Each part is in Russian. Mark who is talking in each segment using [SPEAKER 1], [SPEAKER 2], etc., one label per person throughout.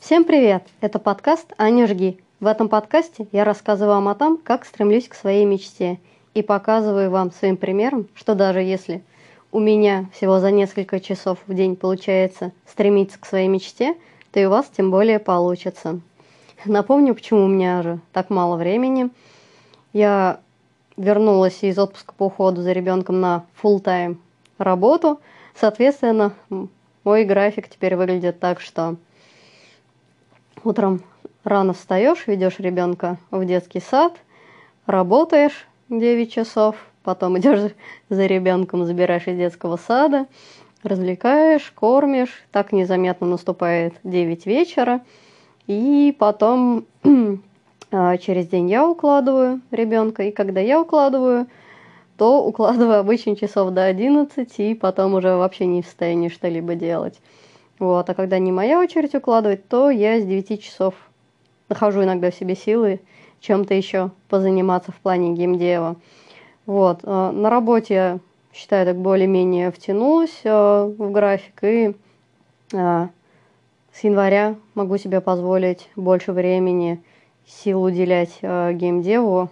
[SPEAKER 1] Всем привет! Это подкаст «Аня жги». В этом подкасте я рассказываю вам о том, как стремлюсь к своей мечте и показываю вам своим примером, что даже если у меня всего за несколько часов в день получается стремиться к своей мечте, то и у вас тем более получится. Напомню, почему у меня же так мало времени. Я вернулась из отпуска по уходу за ребенком на full тайм работу. Соответственно, мой график теперь выглядит так, что Утром рано встаешь, ведешь ребенка в детский сад, работаешь 9 часов, потом идешь за ребенком, забираешь из детского сада, развлекаешь, кормишь, так незаметно наступает 9 вечера, и потом через день я укладываю ребенка, и когда я укладываю, то укладываю обычно часов до 11, и потом уже вообще не в состоянии что-либо делать. Вот, а когда не моя очередь укладывать, то я с 9 часов нахожу иногда в себе силы чем-то еще позаниматься в плане геймдева. Вот, э, на работе считаю, так более-менее втянулась э, в график, и с января могу себе позволить больше времени, сил уделять геймдеву,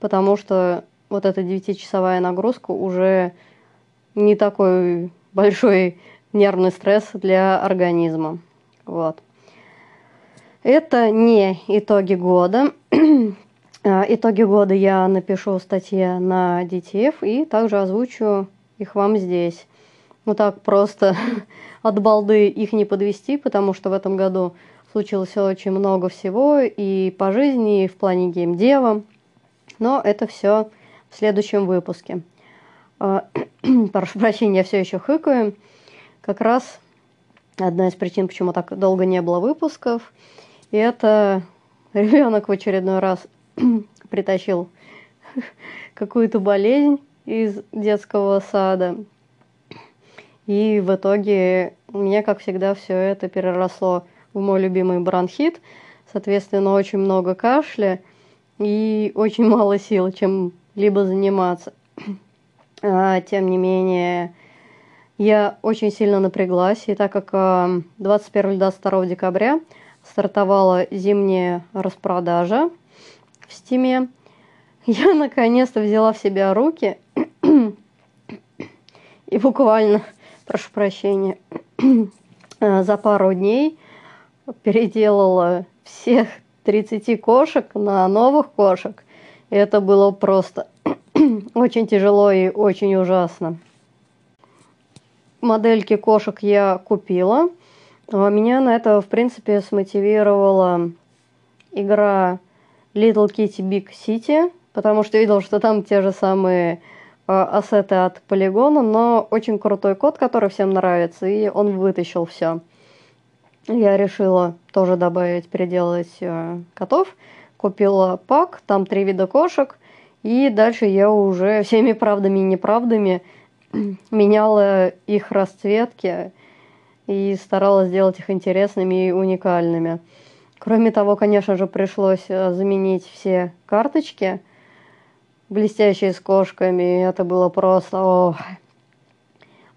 [SPEAKER 1] потому что вот эта девятичасовая нагрузка уже не такой большой нервный стресс для организма. Вот. Это не итоги года. А, итоги года я напишу в статье на DTF и также озвучу их вам здесь. Вот так просто от балды их не подвести, потому что в этом году случилось очень много всего и по жизни, и в плане геймдева. Но это все в следующем выпуске. А, прошу прощения, я все еще хыкаю как раз одна из причин, почему так долго не было выпусков. И это ребенок в очередной раз притащил какую-то болезнь из детского сада. И в итоге мне, как всегда, все это переросло мой любимый бронхит. Соответственно, очень много кашля и очень мало сил чем-либо заниматься. А, тем не менее, я очень сильно напряглась, и так как 21-22 э, декабря стартовала зимняя распродажа в Стиме, я наконец-то взяла в себя руки и буквально, прошу прощения, э, за пару дней переделала всех 30 кошек на новых кошек. И это было просто очень тяжело и очень ужасно модельки кошек я купила. А меня на это, в принципе, смотивировала игра Little Kitty Big City, потому что видел, что там те же самые э, ассеты от полигона, но очень крутой код, который всем нравится, и он вытащил все. Я решила тоже добавить, переделать э, котов. Купила пак, там три вида кошек, и дальше я уже всеми правдами и неправдами меняла их расцветки и старалась сделать их интересными и уникальными. Кроме того, конечно же, пришлось э, заменить все карточки, блестящие с кошками. Это было просто... О.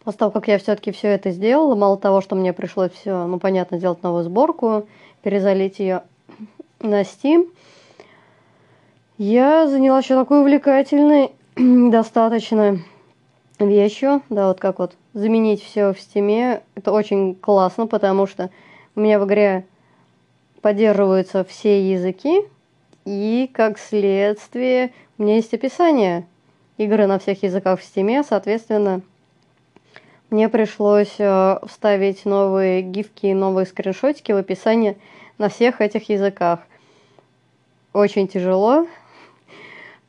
[SPEAKER 1] После того, как я все-таки все это сделала, мало того, что мне пришлось все, ну, понятно, сделать новую сборку, перезалить ее на Steam, я занялась еще такой увлекательной достаточно вещью, да, вот как вот заменить все в стиме. Это очень классно, потому что у меня в игре поддерживаются все языки, и как следствие у меня есть описание игры на всех языках в стиме, соответственно, мне пришлось э, вставить новые гифки и новые скриншотики в описание на всех этих языках. Очень тяжело.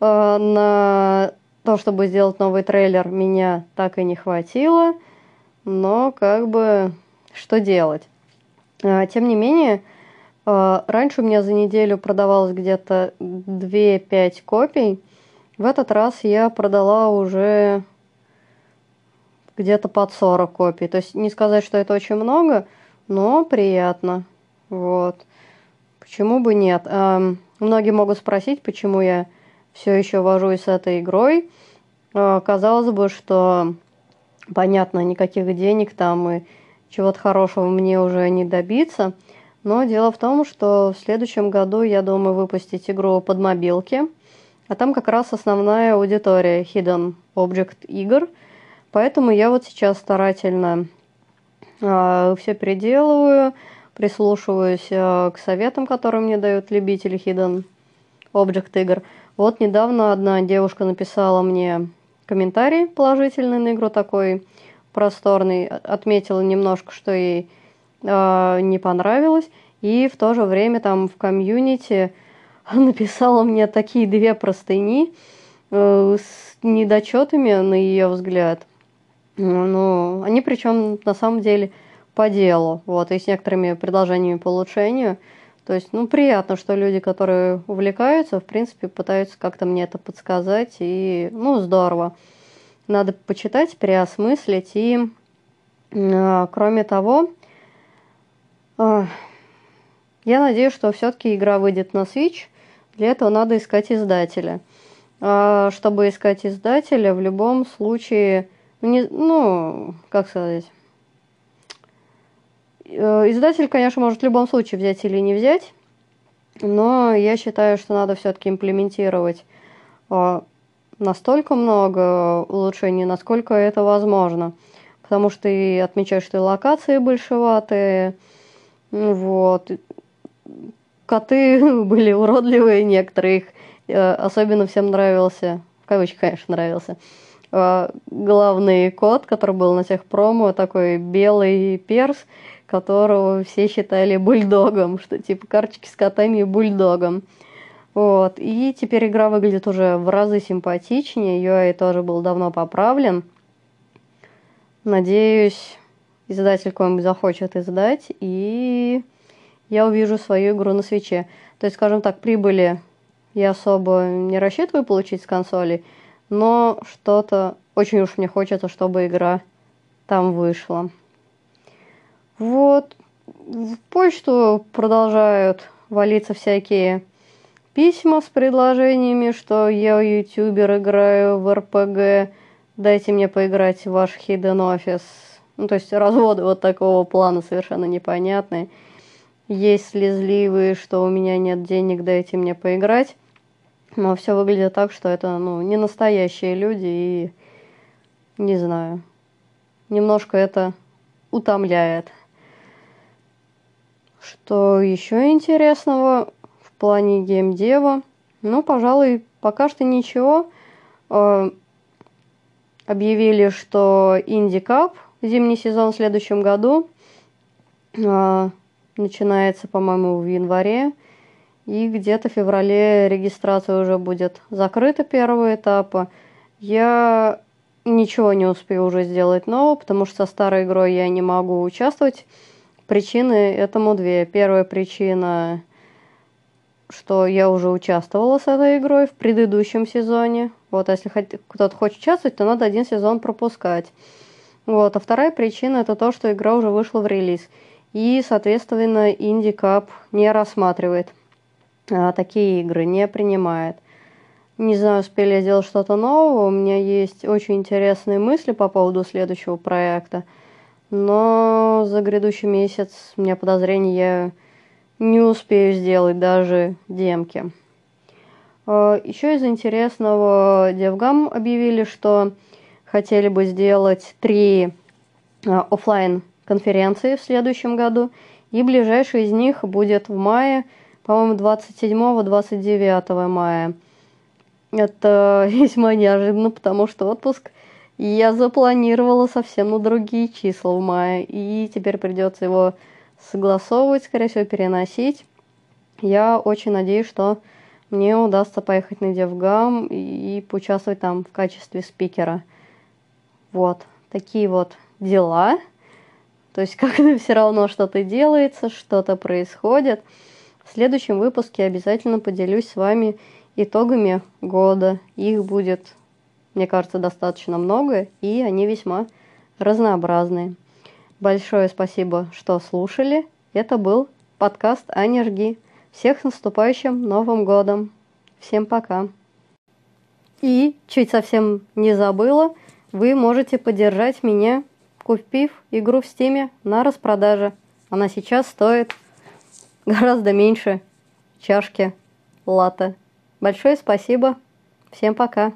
[SPEAKER 1] Э, на то, чтобы сделать новый трейлер, меня так и не хватило, но как бы что делать? А, тем не менее, раньше у меня за неделю продавалось где-то 2-5 копий. В этот раз я продала уже где-то под 40 копий. То есть не сказать, что это очень много, но приятно. Вот. Почему бы нет? Многие могут спросить, почему я все еще вожусь с этой игрой. э, казалось бы, что понятно, никаких денег там и чего-то хорошего мне уже не добиться. Но дело в том, что в следующем году я думаю выпустить игру под мобилки. А там как раз основная аудитория Hidden Object игр. Поэтому я вот сейчас старательно э, все переделываю, прислушиваюсь э, к советам, которые мне дают любители Hidden Object игр. Вот недавно одна девушка написала мне комментарий положительный на игру такой просторный, отметила немножко, что ей э, не понравилось, и в то же время там в комьюнити написала мне такие две простыни э, с недочетами, на ее взгляд. Ну, они причем на самом деле по делу, вот, и с некоторыми предложениями по улучшению. То есть, ну, приятно, что люди, которые увлекаются, в принципе, пытаются как-то мне это подсказать, и, ну, здорово. Надо почитать, переосмыслить, и, э, кроме того, э, я надеюсь, что все-таки игра выйдет на Switch. Для этого надо искать издателя. А чтобы искать издателя, в любом случае, не, ну, как сказать, э, издатель, конечно, может в любом случае взять или не взять, но я считаю, что надо все-таки имплементировать э, настолько много улучшений, насколько это возможно. Потому что и отмечаешь, что и локации большеватые, вот, коты были уродливые, некоторые их э, особенно всем нравился, в кавычках, конечно, нравился, главный кот, который был на тех промо, такой белый перс, которого все считали бульдогом, что типа карточки с котами и бульдогом. Вот. И теперь игра выглядит уже в разы симпатичнее, UI тоже был давно поправлен. Надеюсь, издатель какой-нибудь захочет издать, и я увижу свою игру на свече. То есть, скажем так, прибыли я особо не рассчитываю получить с консоли, но что-то очень уж мне хочется, чтобы игра там вышла. Вот. В почту продолжают валиться всякие письма с предложениями, что я ютубер, играю в РПГ, дайте мне поиграть в ваш Hidden Office. Ну, то есть разводы вот такого плана совершенно непонятные есть слезливые, что у меня нет денег, дайте мне поиграть. Но все выглядит так, что это ну, не настоящие люди, и не знаю. Немножко это утомляет. Что еще интересного в плане геймдева? Ну, пожалуй, пока что ничего. Э, объявили, что Инди Кап зимний сезон в следующем году э, начинается, по-моему, в январе. И где-то в феврале регистрация уже будет закрыта первого этапа. Я ничего не успею уже сделать нового, потому что со старой игрой я не могу участвовать. Причины этому две. Первая причина, что я уже участвовала с этой игрой в предыдущем сезоне. Вот, если кто-то хочет участвовать, то надо один сезон пропускать. Вот, а вторая причина это то, что игра уже вышла в релиз и, соответственно, Инди не рассматривает а, такие игры, не принимает. Не знаю, успели ли сделать что-то нового. У меня есть очень интересные мысли по поводу следующего проекта. Но за грядущий месяц у меня подозрение, я не успею сделать даже демки. А, Еще из интересного DevGam объявили, что хотели бы сделать три а, офлайн конференции в следующем году, и ближайший из них будет в мае, по-моему, 27-29 мая. Это весьма неожиданно, потому что отпуск я запланировала совсем на другие числа в мае, и теперь придется его согласовывать, скорее всего, переносить. Я очень надеюсь, что мне удастся поехать на Девгам и поучаствовать там в качестве спикера. Вот, такие вот дела. То есть как-то все равно что-то делается, что-то происходит. В следующем выпуске обязательно поделюсь с вами итогами года. Их будет, мне кажется, достаточно много, и они весьма разнообразные. Большое спасибо, что слушали. Это был подкаст Аня Жги. Всех с наступающим Новым годом. Всем пока. И, чуть совсем не забыла, вы можете поддержать меня, купив игру в Стиме на распродаже. Она сейчас стоит гораздо меньше чашки латте. Большое спасибо. Всем пока.